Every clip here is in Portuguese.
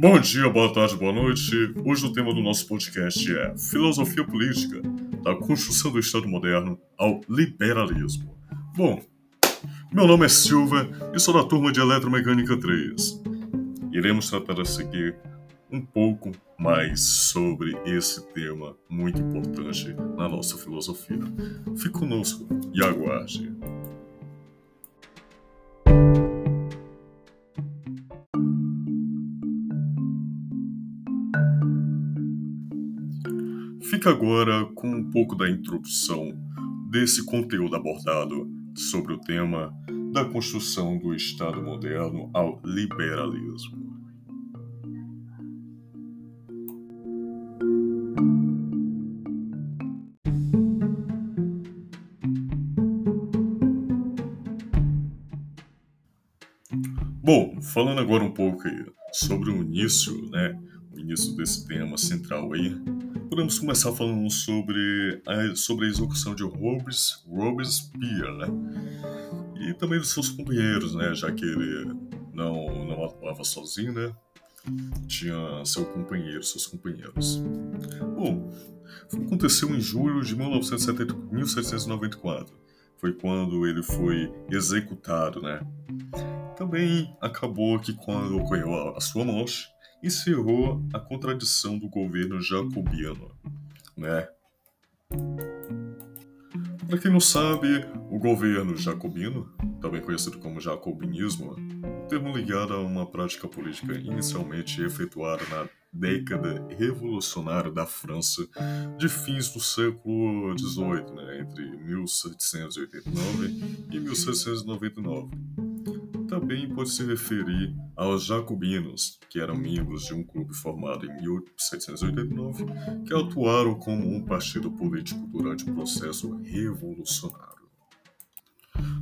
Bom dia, boa tarde, boa noite. Hoje o tema do nosso podcast é Filosofia Política, da construção do Estado moderno ao liberalismo. Bom, meu nome é Silva e sou da turma de Eletromecânica 3. Iremos tratar a seguir um pouco mais sobre esse tema muito importante na nossa filosofia. Fique conosco e aguarde. Fica agora com um pouco da introdução desse conteúdo abordado sobre o tema da construção do Estado moderno ao liberalismo. Bom, falando agora um pouco sobre o início, né, o início desse tema central aí, podemos começar falando sobre a, sobre a execução de Robes, Robespierre, né, e também dos seus companheiros, né, já que ele não, não atuava sozinho, né, tinha seu companheiro, seus companheiros. Bom, aconteceu em julho de 1970, 1794, foi quando ele foi executado, né, também acabou que quando ocorreu a sua morte, encerrou a contradição do governo jacobiano, né? Para quem não sabe, o governo jacobino, também conhecido como jacobinismo, termo ligado a uma prática política inicialmente efetuada na década revolucionária da França de fins do século XVIII, né, entre 1789 e 1799 também pode se referir aos jacobinos, que eram membros de um clube formado em 1789, que atuaram como um partido político durante o processo revolucionário.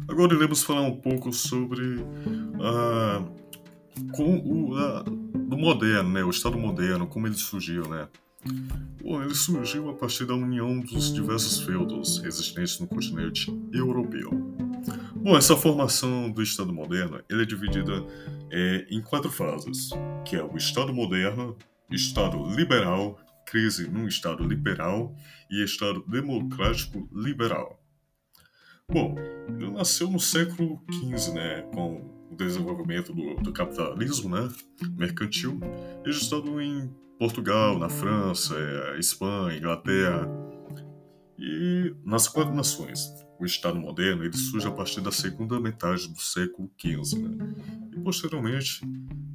Agora iremos falar um pouco sobre a, com o, a, do moderno, né, o Estado moderno, como ele surgiu, né? Bom, ele surgiu a partir da união dos diversos feudos existentes no continente europeu. Bom, essa formação do Estado moderno é dividida é, em quatro fases, que é o Estado moderno, Estado liberal, crise num Estado liberal e Estado democrático liberal. Bom, ele nasceu no século XV, né, com o desenvolvimento do, do capitalismo né, mercantil, registrado em Portugal, na França, é, Espanha, Inglaterra e nas quatro nações, o Estado moderno ele surge a partir da segunda metade do século XV. Né? E posteriormente,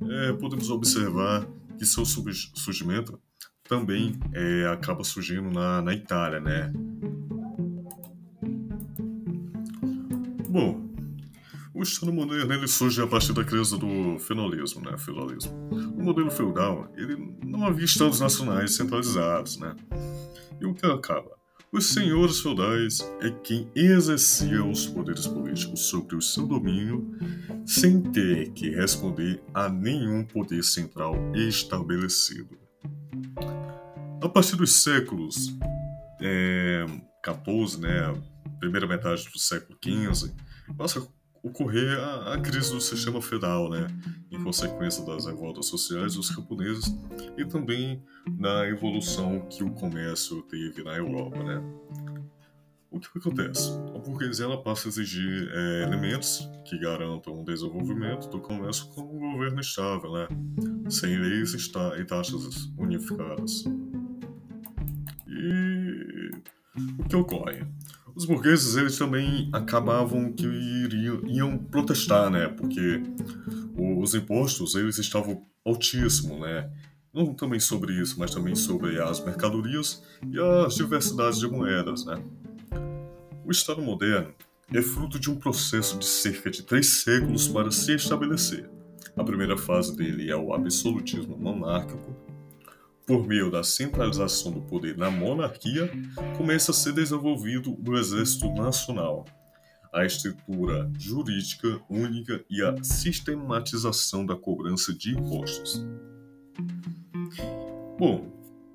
é, podemos observar que seu surgimento também é, acaba surgindo na, na Itália. Né? Bom, o Estado moderno ele surge a partir da crise do feudalismo, né? feudalismo. O modelo feudal ele não havia estados nacionais centralizados, né? E o que acaba? Os senhores feudais é quem exercia os poderes políticos sobre o seu domínio sem ter que responder a nenhum poder central estabelecido. A partir dos séculos é, 14, né, primeira metade do século XV, ocorrer a, a, crise do sistema feudal, né, em consequência das revoltas sociais dos camponeses e também na evolução que o comércio teve na Europa, né. O que acontece? A burguesia ela passa a exigir é, elementos que garantam o desenvolvimento do comércio com um governo estável, né, sem leis e taxas unificadas. E o que ocorre? Os burgueses eles também acabavam que iriam, iam protestar, né? Porque os impostos eles estavam altíssimos, né? Não também sobre isso, mas também sobre as mercadorias e as diversidades de moedas, né? O Estado moderno é fruto de um processo de cerca de três séculos para se estabelecer. A primeira fase dele é o absolutismo monárquico, por meio da centralização do poder na monarquia, começa a ser desenvolvido o Exército Nacional, a estrutura jurídica única e a sistematização da cobrança de impostos. Bom,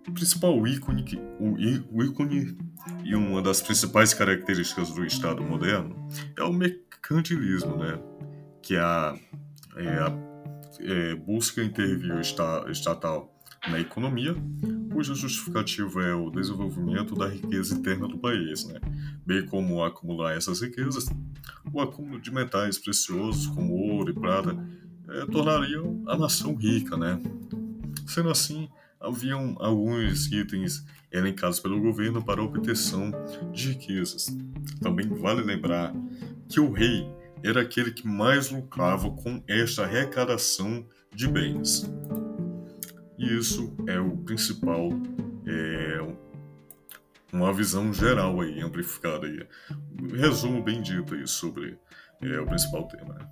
o principal ícone, o ícone e uma das principais características do Estado moderno é o mercantilismo, né? que é a, é a é, busca intervir estatal na economia, cuja justificativa é o desenvolvimento da riqueza interna do país, né? bem como acumular essas riquezas, o acúmulo de metais preciosos como ouro e prata é, a nação rica. Né? Sendo assim, haviam alguns itens elencados pelo governo para obtenção de riquezas. Também vale lembrar que o rei era aquele que mais lucrava com esta arrecadação de bens. E isso é o principal, é, uma visão geral aí, amplificada aí. Resumo bem dito aí sobre é, o principal tema.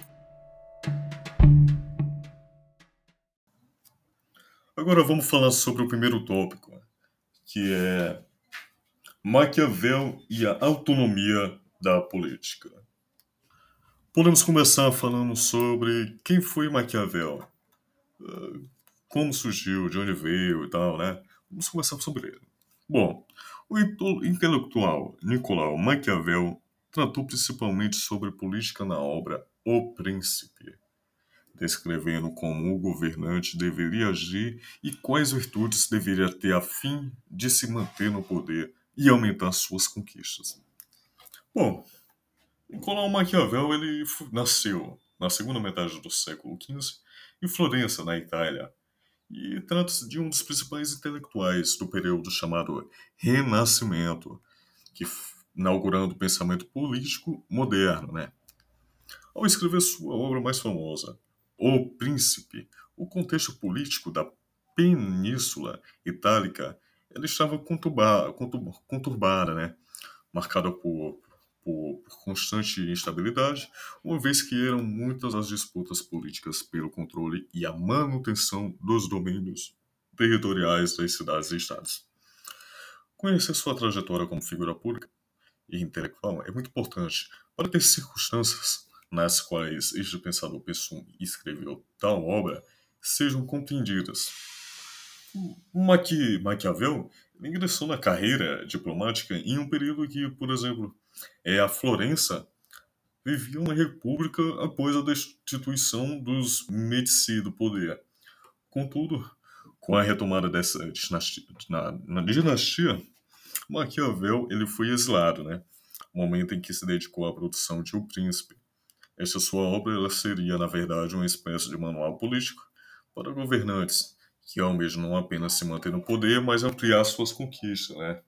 Agora vamos falar sobre o primeiro tópico, que é Maquiavel e a autonomia da política. Podemos começar falando sobre quem foi Maquiavel, ah, como surgiu, de onde veio e tal, né? Vamos começar sobre ele. Bom, o intelectual Nicolau Maquiavel tratou principalmente sobre política na obra O Príncipe, descrevendo como o governante deveria agir e quais virtudes deveria ter a fim de se manter no poder e aumentar suas conquistas. Bom, Nicolau Maquiavel ele nasceu na segunda metade do século XV em Florença, na Itália, e trata-se de um dos principais intelectuais do período chamado Renascimento, que inaugurando o pensamento político moderno, né? Ao escrever sua obra mais famosa, O Príncipe, o contexto político da Península Itálica ela estava conturbada, conturbada né? marcada por por, constante instabilidade, uma vez que eram muitas as disputas políticas pelo controle e a manutenção dos domínios territoriais das cidades e estados. Conhecer sua trajetória como figura pública e intelectual é muito importante para ter circunstâncias nas quais este pensador pensou e escreveu tal obra sejam compreendidas. Maqui, Maquiavel ingressou na carreira diplomática em um período que, por exemplo, é, a Florença vivia uma república após a destituição dos Medici do poder. Contudo, com a retomada dessa dinastia, na, na dinastia, Maquiavel ele foi exilado, né? momento em que se dedicou à produção de O Príncipe. Esta sua obra seria, na verdade, uma espécie de manual político para governantes que almejam não apenas se manter no poder, mas ampliar suas conquistas, né?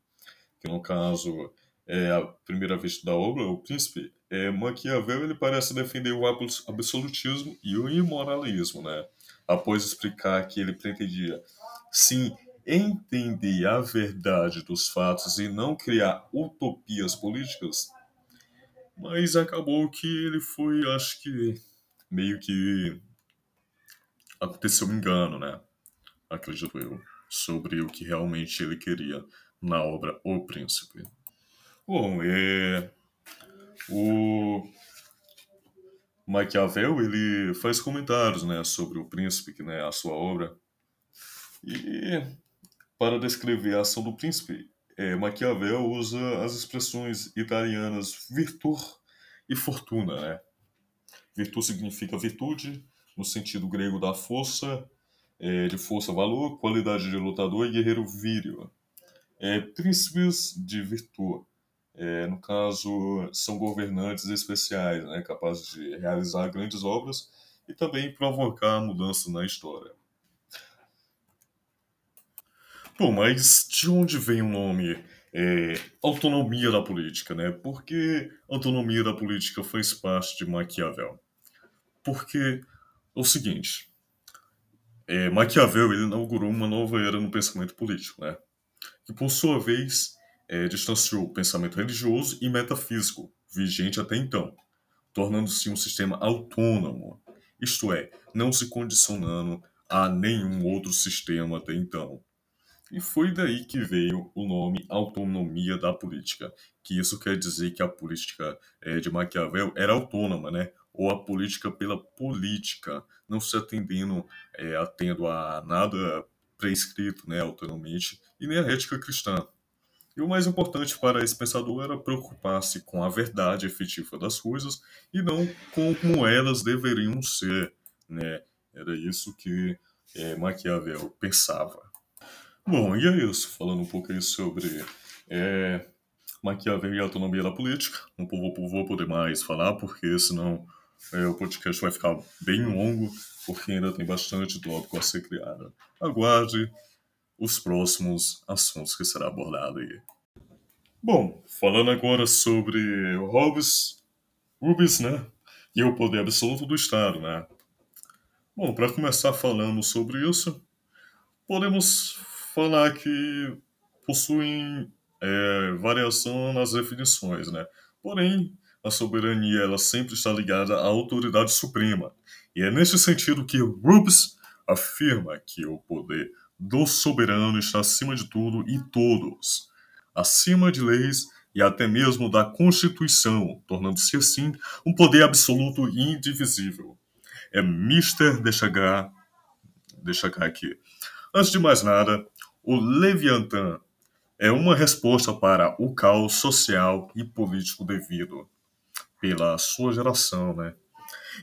Que no caso é, a primeira vez da obra, o príncipe, é, Maquiavel ele parece defender o absolutismo e o imoralismo, né? Após explicar que ele pretendia, sim, entender a verdade dos fatos e não criar utopias políticas, mas acabou que ele foi, acho que, meio que aconteceu um engano, né? Acredito eu, sobre o que realmente ele queria na obra O Príncipe. Bom, é... o Maquiavel ele faz comentários né, sobre o príncipe, que né, a sua obra. E para descrever a ação do príncipe, é, Maquiavel usa as expressões italianas virtud e fortuna. Né? Virtud significa virtude, no sentido grego da força, é, de força-valor, qualidade de lutador e guerreiro vírio. É, príncipes de virtude é, no caso, são governantes especiais, né, capazes de realizar grandes obras e também provocar mudança na história. Bom, mas de onde vem o nome é, autonomia da política, né? Por que autonomia da política faz parte de Maquiavel? Porque é o seguinte, é, Maquiavel ele inaugurou uma nova era no pensamento político, né? Que por sua vez é, distanciou o pensamento religioso e metafísico vigente até então, tornando-se um sistema autônomo, isto é, não se condicionando a nenhum outro sistema até então. E foi daí que veio o nome autonomia da política, que isso quer dizer que a política é, de Maquiavel era autônoma, né? ou a política pela política, não se atendendo, é, atendo a nada prescrito né, autonomamente, e nem a ética cristã. E o mais importante para esse pensador era preocupar-se com a verdade efetiva das coisas e não com como elas deveriam ser, né? Era isso que é, Maquiavel pensava. Bom, e é isso. Falando um pouco aí sobre é, Maquiavel e a autonomia da política. Não vou, vou poder mais falar, porque senão é, o podcast vai ficar bem longo, porque ainda tem bastante tópico a ser criado. Aguarde os próximos assuntos que será abordado aí. Bom, falando agora sobre Hobbes, Hobbes, né? E o poder absoluto do Estado, né? Bom, para começar falando sobre isso, podemos falar que possuem é, variação nas definições, né? Porém, a soberania ela sempre está ligada à autoridade suprema. E é nesse sentido que Hobbes afirma que o poder do soberano está acima de tudo e todos acima de leis e até mesmo da Constituição, tornando-se assim um poder absoluto e indivisível. É Mister deixa cá, deixa cá aqui. Antes de mais nada, o Leviatã é uma resposta para o caos social e político devido pela sua geração, né?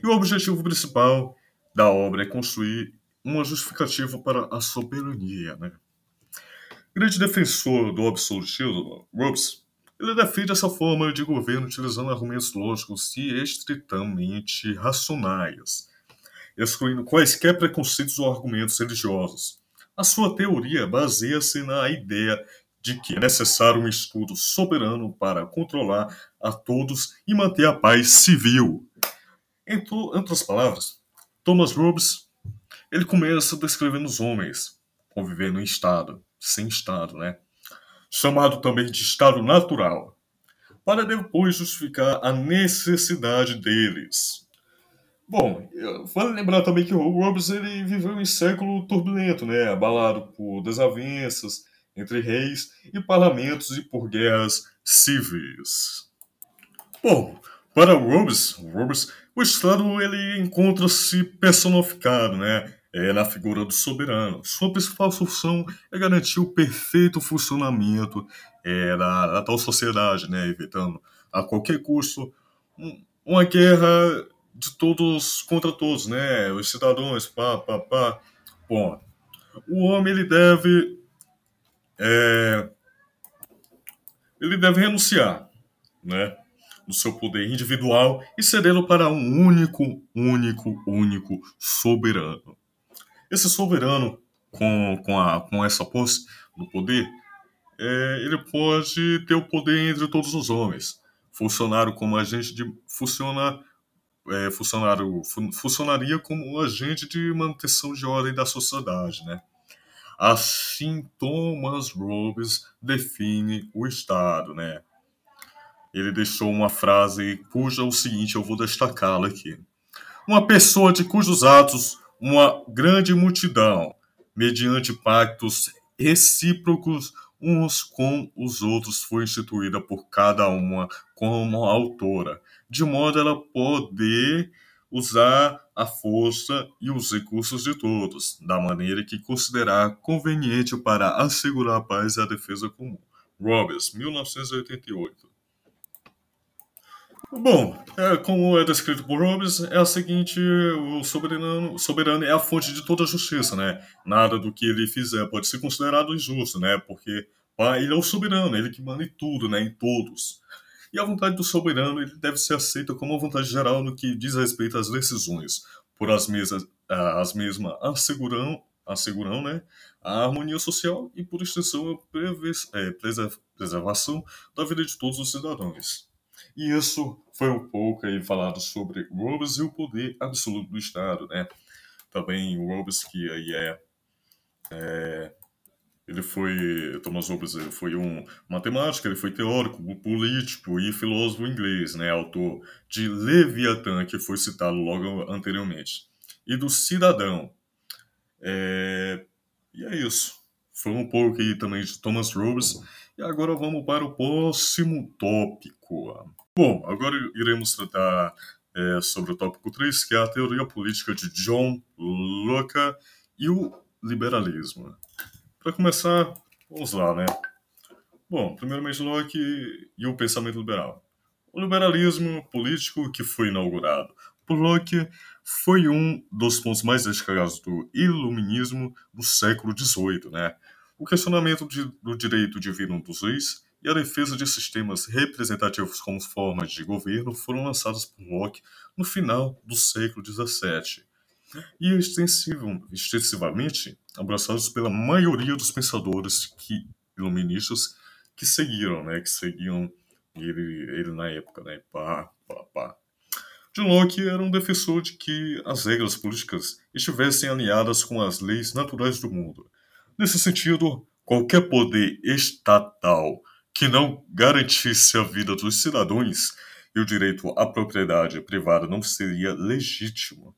E o objetivo principal da obra é construir uma justificativa para a soberania, né? Grande defensor do absolutismo, Robes, ele defende essa forma de governo utilizando argumentos lógicos e estritamente racionais, excluindo quaisquer preconceitos ou argumentos religiosos. A sua teoria baseia-se na ideia de que é necessário um escudo soberano para controlar a todos e manter a paz civil. Em outras palavras, Thomas Hobbes ele começa descrevendo os homens convivendo em Estado, sem Estado, né? Chamado também de Estado natural, para depois justificar a necessidade deles. Bom, vale lembrar também que o Hobbes ele viveu em século turbulento, né? Abalado por desavenças entre reis e parlamentos e por guerras civis. Bom, para Hobbes, Hobbes o Estado ele encontra-se personificado, né? É, na figura do soberano. Sua principal função é garantir o perfeito funcionamento é, da, da, tal sociedade, né, evitando a qualquer custo um, uma guerra de todos contra todos, né, os cidadãos, pá, pá, pá. Bom, o homem ele deve é, ele deve renunciar, né, do seu poder individual e cedê-lo para um único, único, único soberano. Esse soberano, com, com, a, com essa posse do poder, é, ele pode ter o poder entre todos os homens. Funcionário como agente de. Funciona, é, funcionário, fun, funcionaria como agente de manutenção de ordem da sociedade, né? Assim, Thomas Hobbes define o Estado, né? Ele deixou uma frase cuja é o seguinte, eu vou destacá-la aqui. Uma pessoa de cujos atos uma grande multidão, mediante pactos recíprocos uns com os outros, foi instituída por cada uma como autora, de modo ela poder usar a força e os recursos de todos, da maneira que considerar conveniente para assegurar a paz e a defesa comum. Roberts, 1988. Bom, é, como é descrito por Hobbes, é a seguinte: o soberano, soberano é a fonte de toda a justiça, né? Nada do que ele fizer pode ser considerado injusto, né? Porque pá, ele é o soberano, ele que manda em tudo, né? Em todos. E a vontade do soberano ele deve ser aceita como a vontade geral no que diz respeito às decisões, por as mesmas, as mesmas asseguram, asseguram né, a harmonia social e, por extensão, a é, preservação da vida de todos os cidadãos. E isso foi um pouco aí falado sobre Hobbes e o poder absoluto do Estado, né? Também Hobbes, que aí é, é ele foi, Thomas Hobbes ele foi um matemático, ele foi teórico, político e filósofo inglês, né? Autor de Leviatã, que foi citado logo anteriormente, e do Cidadão. É, e é isso. Foi um pouco aí também de Thomas Hobbes. E agora vamos para o próximo tópico. Bom, agora iremos tratar é, sobre o tópico 3, que é a teoria política de John Locke e o liberalismo. Para começar, vamos lá, né? Bom, primeiramente Locke e o pensamento liberal. O liberalismo político que foi inaugurado por Locke foi um dos pontos mais destacados do iluminismo do século XVIII, né? O questionamento de, do direito divino dos reis e a defesa de sistemas representativos como formas de governo foram lançados por Locke no final do século XVII e extensivamente abraçados pela maioria dos pensadores que, iluministas que seguiram, né, que seguiam ele, ele na época, né, pá, pá, pá. John Locke era um defensor de que as regras políticas estivessem alinhadas com as leis naturais do mundo. Nesse sentido, qualquer poder estatal que não garantisse a vida dos cidadãos e o direito à propriedade privada não seria legítimo.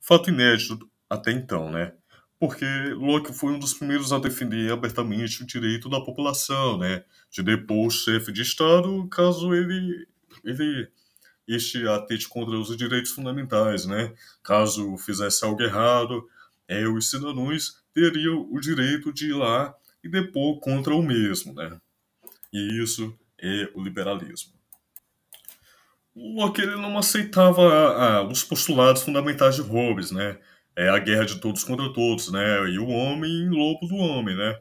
Fato inédito até então, né? Porque Locke foi um dos primeiros a defender abertamente o direito da população, né? De depor o chefe de Estado caso ele, ele este atente contra os direitos fundamentais, né? Caso fizesse algo errado, é, os cidadãos teriam o direito de ir lá e depor contra o mesmo, né? E isso é o liberalismo. Locke ele não aceitava ah, os postulados fundamentais de Hobbes, né? É a guerra de todos contra todos, né? E o homem lobo do homem, né?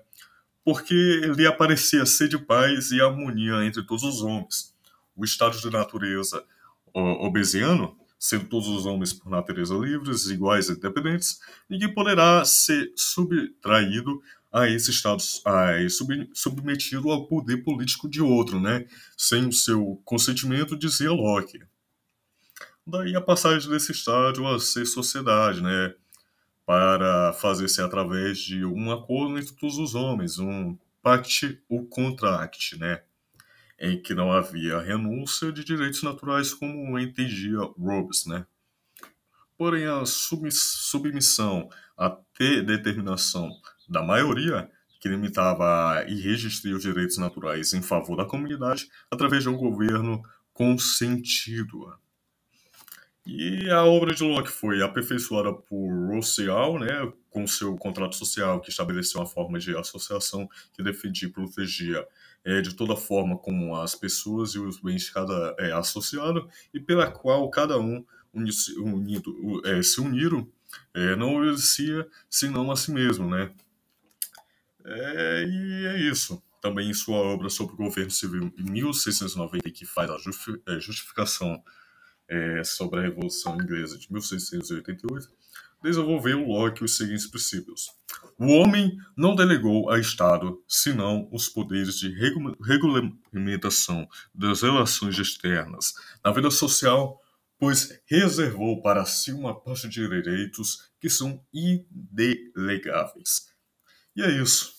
Porque ele aparecia ser de paz e harmonia entre todos os homens. O estado de natureza obesiano, sendo todos os homens por natureza livres, iguais e independentes, ninguém poderá ser subtraído a esse estado a, sub, submetido ao poder político de outro, né? Sem o seu consentimento, dizia Locke. Daí a passagem desse estádio a ser sociedade, né? Para fazer-se através de um acordo entre todos os homens, um pact ou contract, né? Em que não havia renúncia de direitos naturais como entendia Robes, né? Porém, a submissão à determinação da maioria, que limitava e restringia os direitos naturais em favor da comunidade através de um governo consentido. E a obra de Locke foi aperfeiçoada por Rousseau, né, com seu contrato social, que estabeleceu uma forma de associação que defendia e protegia é, de toda forma como as pessoas e os bens de cada é, associado, e pela qual cada um unido, é, se uniram, é, não obedecia senão a si mesmo, né? É, e é isso. Também em sua obra sobre o governo civil em 1690, que faz a é, justificação é, sobre a Revolução Inglesa de 1688, desenvolveu Locke os seguintes princípios. O homem não delegou ao Estado senão os poderes de regulamentação das relações externas na vida social, pois reservou para si uma parte de direitos que são indelegáveis. E é isso.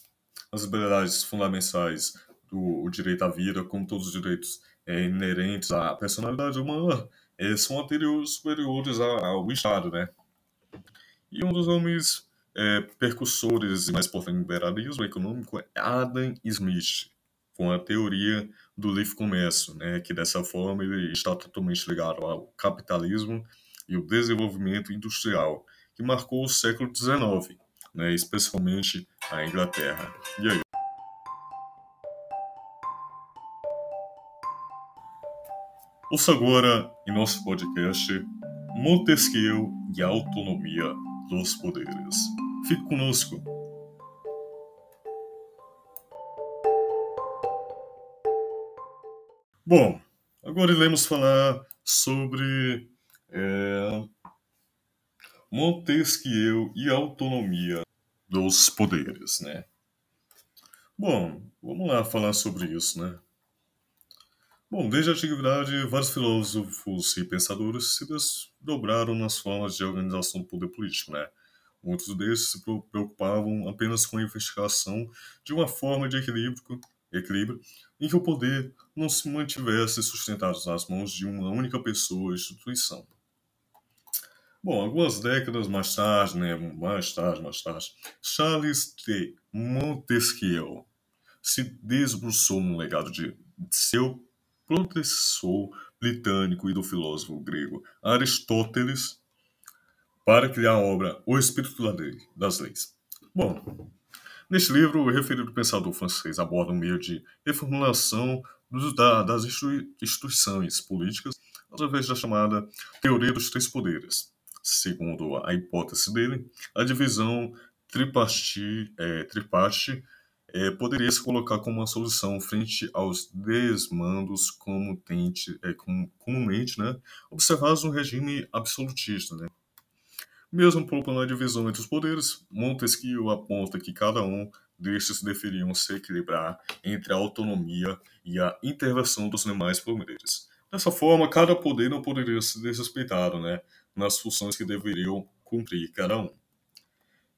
As liberdades fundamentais do direito à vida, como todos os direitos é, inerentes à personalidade humana, é, são anteriores, superiores ao Estado, né? E um dos homens é, percussores e mais importantes do liberalismo econômico é Adam Smith, com a teoria do livre comércio, né? Que dessa forma ele está totalmente ligado ao capitalismo e o desenvolvimento industrial, que marcou o século XIX né, especialmente a Inglaterra. E aí? Ouça agora em nosso podcast Montesquieu e a Autonomia dos Poderes. Fique conosco. Bom, agora iremos falar sobre é, Montesquieu e autonomia dos poderes, né? Bom, vamos lá falar sobre isso, né? Bom, desde a antiguidade, vários filósofos e pensadores se desdobraram nas formas de organização do poder político, né? Muitos deles se preocupavam apenas com a investigação de uma forma de equilíbrio, equilíbrio em que o poder não se mantivesse sustentado nas mãos de uma única pessoa ou instituição. Bom, algumas décadas mais tarde, né, mais tarde, mais tarde, Charles de Montesquieu se debruçou no legado de seu professor britânico e do filósofo grego Aristóteles para criar a obra O Espírito das Leis. Bom, neste livro, o referido pensador francês aborda um meio de reformulação das instituições políticas através da chamada Teoria dos Três Poderes segundo a hipótese dele, a divisão tripartite, é, triparte é, poderia se colocar como uma solução frente aos desmandos comutente, é, com, comumente né, observados no regime absolutista. Né. Mesmo propondo a divisão entre os poderes, Montesquieu aponta que cada um destes deveriam se equilibrar entre a autonomia e a intervenção dos demais poderes. Dessa forma, cada poder não poderia ser desrespeitado né, nas funções que deveriam cumprir cada um.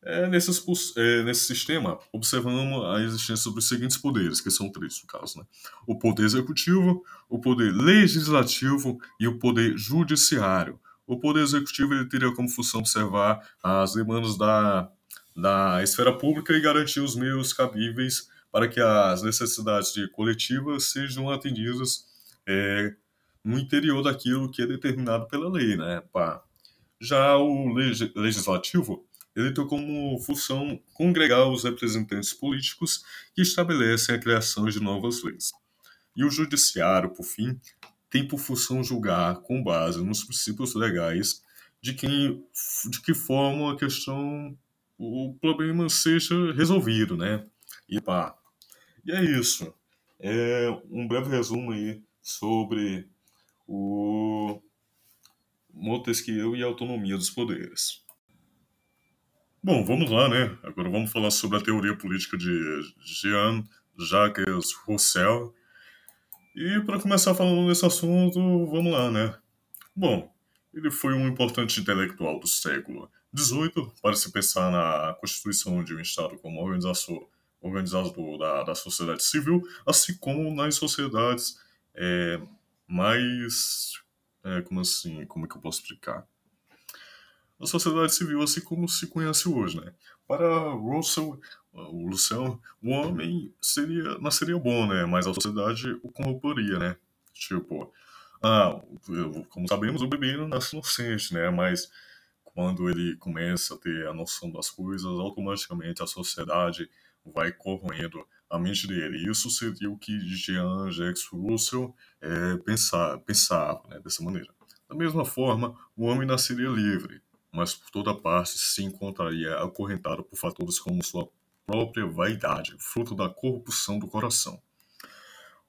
É, nesse, é, nesse sistema, observamos a existência dos seguintes poderes, que são três no caso. Né? O poder executivo, o poder legislativo e o poder judiciário. O poder executivo ele teria como função observar as demandas da, da esfera pública e garantir os meios cabíveis para que as necessidades de coletivas sejam atendidas é, no interior daquilo que é determinado pela lei. Né? Já o legislativo ele tem como função congregar os representantes políticos que estabelecem a criação de novas leis. E o judiciário, por fim, tem por função julgar com base nos princípios legais de, quem, de que forma a questão, o problema seja resolvido, né? E pá. E é isso. É um breve resumo aí sobre o Montesquieu e a autonomia dos poderes. Bom, vamos lá, né? Agora vamos falar sobre a teoria política de Jean-Jacques Rousseau. E para começar falando desse assunto, vamos lá, né? Bom, ele foi um importante intelectual do século XVIII para se pensar na constituição de um Estado como organização, organizador da, da sociedade civil, assim como nas sociedades é, mais. É, como assim? Como é que eu posso explicar? a sociedade civil assim como se conhece hoje, né? Para Russell, o Luciano, o homem seria, nasceria bom, né? Mas a sociedade o corromperia, né? Tipo, ah, como sabemos, o bebê não nasce inocente, né? Mas quando ele começa a ter a noção das coisas, automaticamente a sociedade vai corroendo a mente dele. Isso seria o que Jean-Jacques Russell é, pensava, pensava né, dessa maneira. Da mesma forma, o homem nasceria livre, mas por toda parte se encontraria acorrentado por fatores como sua própria vaidade, fruto da corrupção do coração.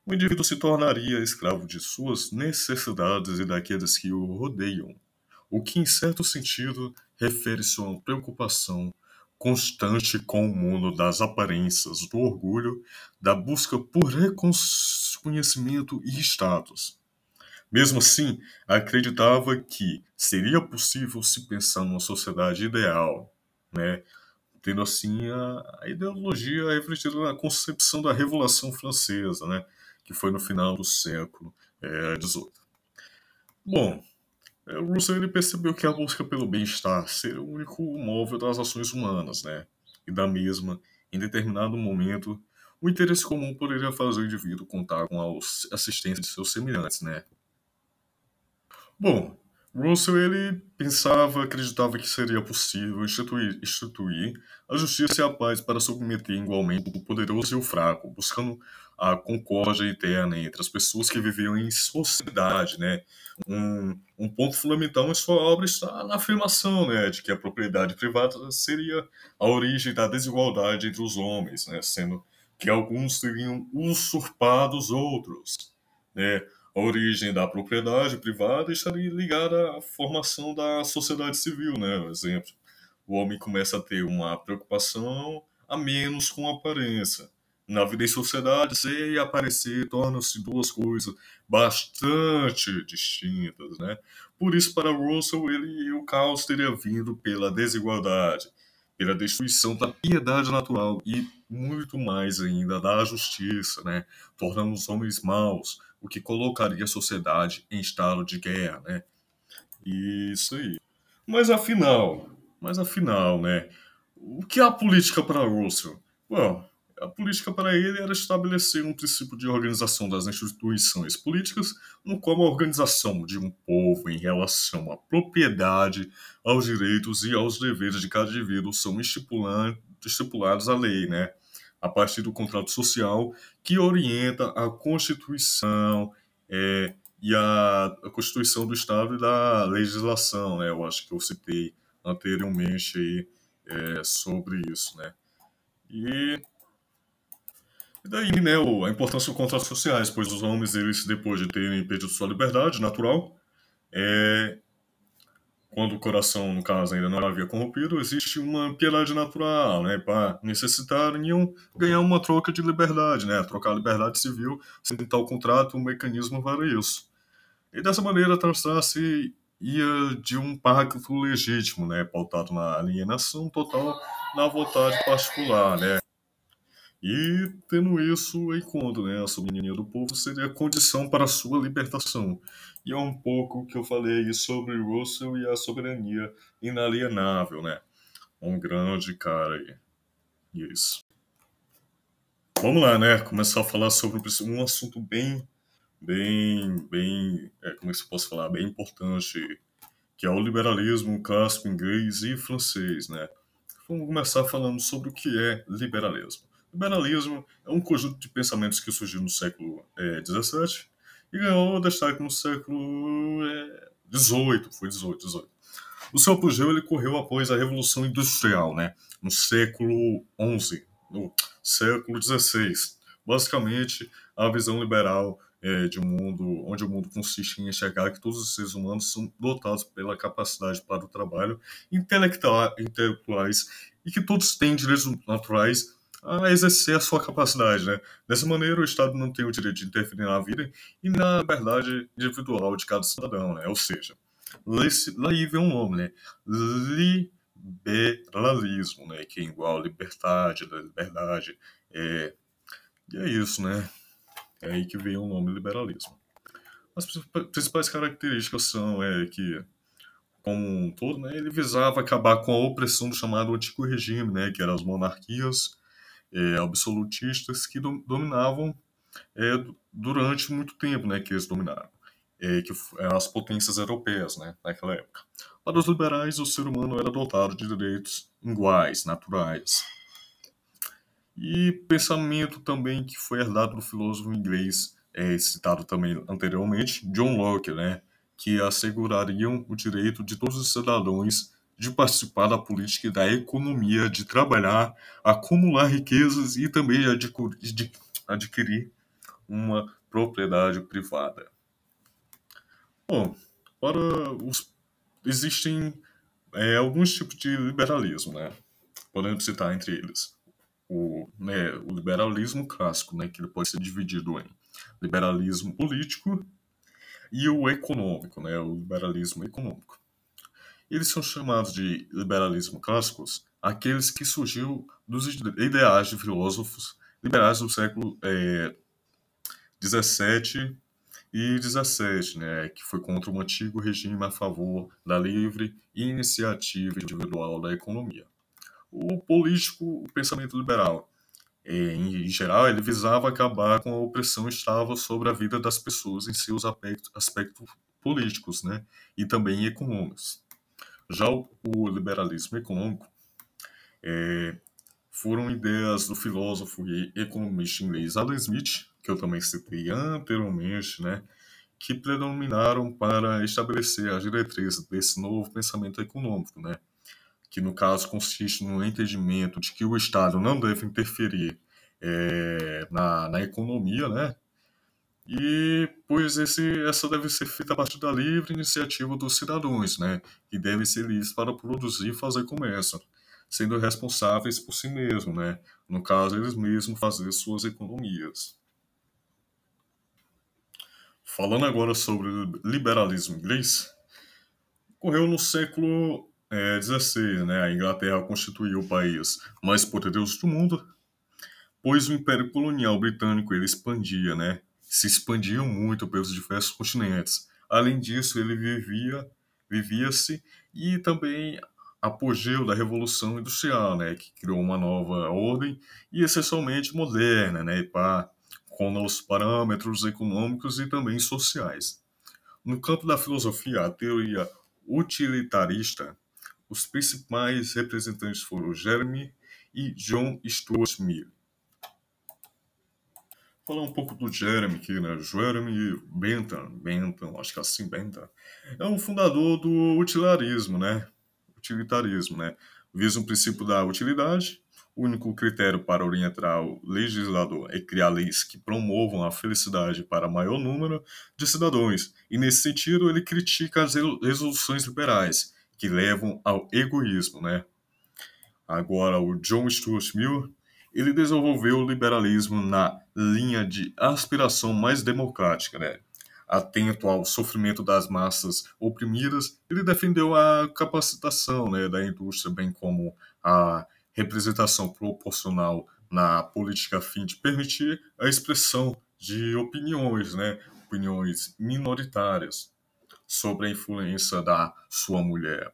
O indivíduo se tornaria escravo de suas necessidades e daqueles que o rodeiam, o que, em certo sentido, refere-se a uma preocupação constante com o mundo das aparências, do orgulho, da busca por reconhecimento e status. Mesmo assim, acreditava que seria possível se pensar numa sociedade ideal, né? tendo assim a, a ideologia refletida na concepção da Revolução Francesa, né? que foi no final do século XVIII. É, Bom, é, o Rousseau ele percebeu que a busca pelo bem-estar seria o único móvel das ações humanas, né? e da mesma, em determinado momento, o interesse comum poderia fazer o indivíduo contar com a assistência de seus semelhantes, né? Bom, Russell ele pensava, acreditava que seria possível instituir, instituir a justiça e a paz para submeter igualmente o poderoso e o fraco, buscando a concórdia interna entre as pessoas que viviam em sociedade, né? Um, um ponto fundamental em sua obra está na afirmação, né, de que a propriedade privada seria a origem da desigualdade entre os homens, né, sendo que alguns teriam usurpado os outros, né? a origem da propriedade privada estaria ligada à formação da sociedade civil, né? Por exemplo, o homem começa a ter uma preocupação a menos com a aparência. Na vida em sociedade, ser e aparecer tornam-se duas coisas bastante distintas, né? Por isso, para Russell, ele, o caos teria vindo pela desigualdade, pela destruição da piedade natural e muito mais ainda da justiça, né? Tornando os homens maus, o que colocaria a sociedade em estado de guerra, né? Isso aí. Mas afinal, mas afinal, né? O que é a política para Russell? Bom, a política para ele era estabelecer um princípio de organização das instituições políticas, no qual a organização de um povo em relação à propriedade, aos direitos e aos deveres de cada indivíduo são estipulados à lei, né? a partir do contrato social que orienta a constituição é, e a, a Constituição do Estado e da legislação, né? Eu acho que eu citei anteriormente aí é, sobre isso, né? E, e daí, né, a importância dos contratos sociais, pois os homens, eles, depois de terem perdido sua liberdade natural, é, quando o coração, no caso, ainda não havia corrompido, existe uma piedade natural, né, para necessitariam ganhar uma troca de liberdade, né, trocar a liberdade civil, sem tal contrato, um mecanismo para isso. E dessa maneira, traçar-se ia de um pacto legítimo, né, pautado na alienação total na vontade particular, né. E tendo isso em conta, né, a soberania do povo seria condição para a sua libertação. E é um pouco que eu falei sobre Russell e a soberania inalienável, né? Um grande cara aí. Isso. Vamos lá, né? Começar a falar sobre um assunto bem, bem, bem, é, como é que eu posso falar? Bem importante, que é o liberalismo clássico inglês e francês, né? Vamos começar falando sobre o que é liberalismo. Liberalismo é um conjunto de pensamentos que surgiu no século XVII é, e ganhou destaque no século XVIII, é, foi XVIII, XVIII. O seu apogeu ele correu após a Revolução Industrial, né, no século XI, no século XVI. Basicamente, a visão liberal é, de um mundo onde o mundo consiste em enxergar que todos os seres humanos são dotados pela capacidade para o trabalho, intelectuais e que todos têm direitos naturais a exercer a sua capacidade, né? Dessa maneira, o Estado não tem o direito de interferir na vida e na liberdade individual de cada cidadão, né? Ou seja, aí vem um nome, né? Liberalismo, né? Que é igual liberdade, liberdade. É... E é isso, né? É aí que vem o nome liberalismo. As principais características são é, que, como um todo, né, ele visava acabar com a opressão do chamado antigo regime, né, que eram as monarquias é, absolutistas que dominavam é, durante muito tempo, né, que eles dominaram, é, que eram as potências europeias, né, naquela época. Para os liberais, o ser humano era dotado de direitos iguais, naturais. E pensamento também que foi herdado do filósofo inglês, é, citado também anteriormente, John Locke, né, que assegurariam o direito de todos os cidadãos de participar da política e da economia, de trabalhar, acumular riquezas e também de adquirir uma propriedade privada. Bom, para os existem é, alguns tipos de liberalismo, né? Podemos citar entre eles o, né, o liberalismo clássico, né, que ele pode ser dividido em liberalismo político e o econômico, né, o liberalismo econômico. Eles são chamados de liberalismo clássicos aqueles que surgiu dos ideais de filósofos liberais do século é, e XVII, né, que foi contra um antigo regime a favor da livre iniciativa individual da economia. O político, o pensamento liberal, é, em geral, ele visava acabar com a opressão estava sobre a vida das pessoas em seus aspectos, aspectos políticos né, e também econômicos. Já o, o liberalismo econômico é, foram ideias do filósofo e economista inglês Adam Smith, que eu também citei anteriormente, né, que predominaram para estabelecer as diretrizes desse novo pensamento econômico, né, que no caso consiste no entendimento de que o Estado não deve interferir é, na, na economia, né, e pois esse, essa deve ser feita a partir da livre iniciativa dos cidadãos, né, que devem ser livres para produzir e fazer comércio, sendo responsáveis por si mesmos, né, no caso eles mesmos fazer suas economias. Falando agora sobre liberalismo inglês, ocorreu no século XVI, é, né, a Inglaterra constituiu o país mais poderoso do mundo, pois o Império Colonial Britânico ele expandia, né, se expandiam muito pelos diversos continentes. Além disso, ele vivia vivia-se e também apogeu da Revolução Industrial, né, que criou uma nova ordem e essencialmente moderna, né, para com os parâmetros econômicos e também sociais. No campo da filosofia, a teoria utilitarista, os principais representantes foram Jeremy e John Stuart Mill. Falar um pouco do Jeremy aqui, né? Jeremy Bentham, Bentham, acho que é assim, Bentham, é um fundador do utilitarismo, né? Utilitarismo, né? Visa um princípio da utilidade. O único critério para orientar o legislador é criar leis que promovam a felicidade para maior número de cidadãos. E nesse sentido, ele critica as resoluções liberais, que levam ao egoísmo, né? Agora, o John Stuart Mill ele desenvolveu o liberalismo na linha de aspiração mais democrática, né? Atento ao sofrimento das massas oprimidas, ele defendeu a capacitação né, da indústria, bem como a representação proporcional na política a fim de permitir a expressão de opiniões, né, opiniões minoritárias, sobre a influência da sua mulher,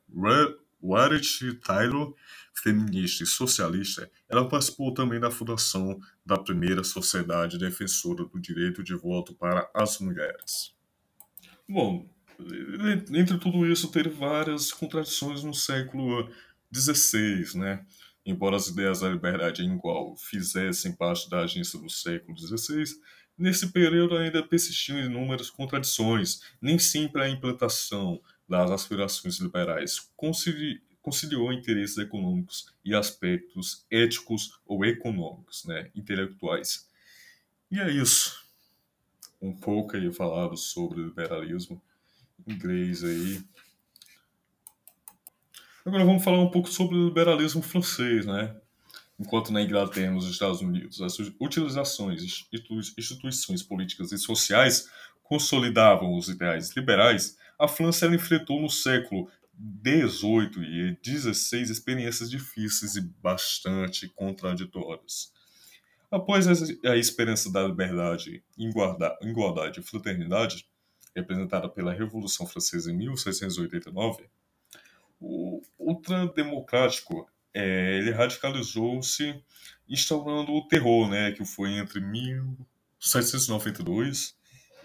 Warwick Taylor, feminista e socialista, ela participou também da fundação da primeira sociedade defensora do direito de voto para as mulheres. Bom, entre tudo isso, teve várias contradições no século XVI, né? Embora as ideias da liberdade igual fizessem parte da agência do século XVI, nesse período ainda persistiam inúmeras contradições, nem sempre a implantação das aspirações liberais conciliou interesses econômicos e aspectos éticos ou econômicos, né, intelectuais. E é isso. Um pouco aí falado sobre liberalismo inglês aí. Agora vamos falar um pouco sobre o liberalismo francês, né? Enquanto na Inglaterra e nos Estados Unidos as utilizações, instituições políticas e sociais consolidavam os ideais liberais, a França enfrentou no século 18 e 16 experiências difíceis e bastante contraditórias. Após a experiência da liberdade, igualdade e fraternidade, representada pela Revolução Francesa em 1789, o ultrademocrático é, ele radicalizou-se instaurando o terror, né, que foi entre 1792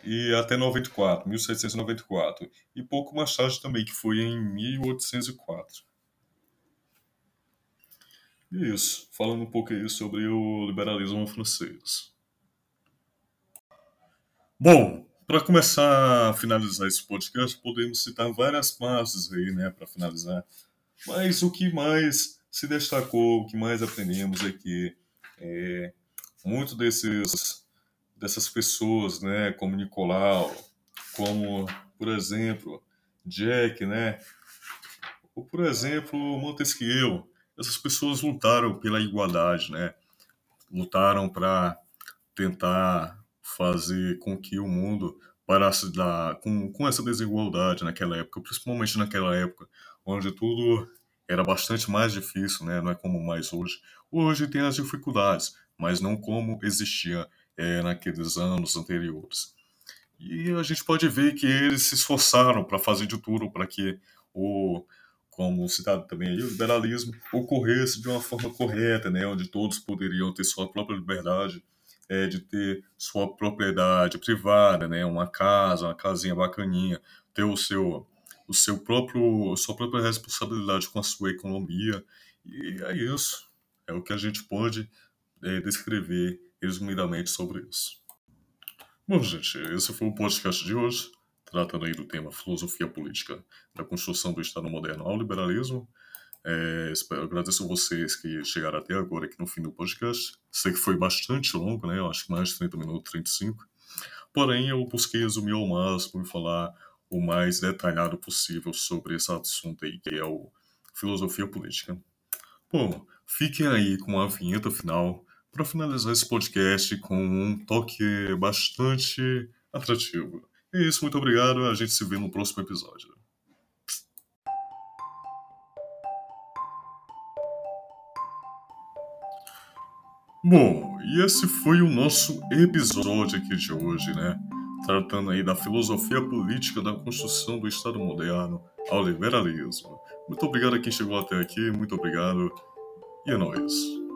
e até 94, 1794, e pouco mais tarde também, que foi em 1804. E isso, falando um pouco aí sobre o liberalismo francês. Bom, para começar a finalizar esse podcast, podemos citar várias partes aí, né, para finalizar. Mas o que mais se destacou, o que mais aprendemos é que é, muito desses dessas pessoas, né, como Nicolau, como, por exemplo, Jack, né, ou, por exemplo, Montesquieu. Essas pessoas lutaram pela igualdade, né, lutaram para tentar fazer com que o mundo parasse da, com, com essa desigualdade naquela época, principalmente naquela época, onde tudo era bastante mais difícil, né? não é como mais hoje. Hoje tem as dificuldades, mas não como existia é, naqueles anos anteriores. E a gente pode ver que eles se esforçaram para fazer de tudo para que o, como citado também aí, o liberalismo ocorresse de uma forma correta, né, onde todos poderiam ter sua própria liberdade é, de ter sua propriedade privada, né, uma casa, uma casinha bacaninha, ter o seu o seu próprio sua própria responsabilidade com a sua economia. E é isso. É o que a gente pode é, descrever resumidamente sobre isso. Bom, gente, esse foi o podcast de hoje, tratando aí do tema filosofia política da construção do Estado moderno ao liberalismo. É, espero, agradeço a vocês que chegaram até agora aqui no fim do podcast. Sei que foi bastante longo, né? Eu acho que mais de 30 minutos, 35. Porém, eu busquei resumir ao máximo e falar o mais detalhado possível sobre esse assunto aí, que é o filosofia política. Bom, fiquem aí com a vinheta final para finalizar esse podcast com um toque bastante atrativo. É isso, muito obrigado. A gente se vê no próximo episódio. Bom, e esse foi o nosso episódio aqui de hoje, né? Tratando aí da filosofia política da construção do Estado moderno ao liberalismo. Muito obrigado a quem chegou até aqui, muito obrigado e é nóis.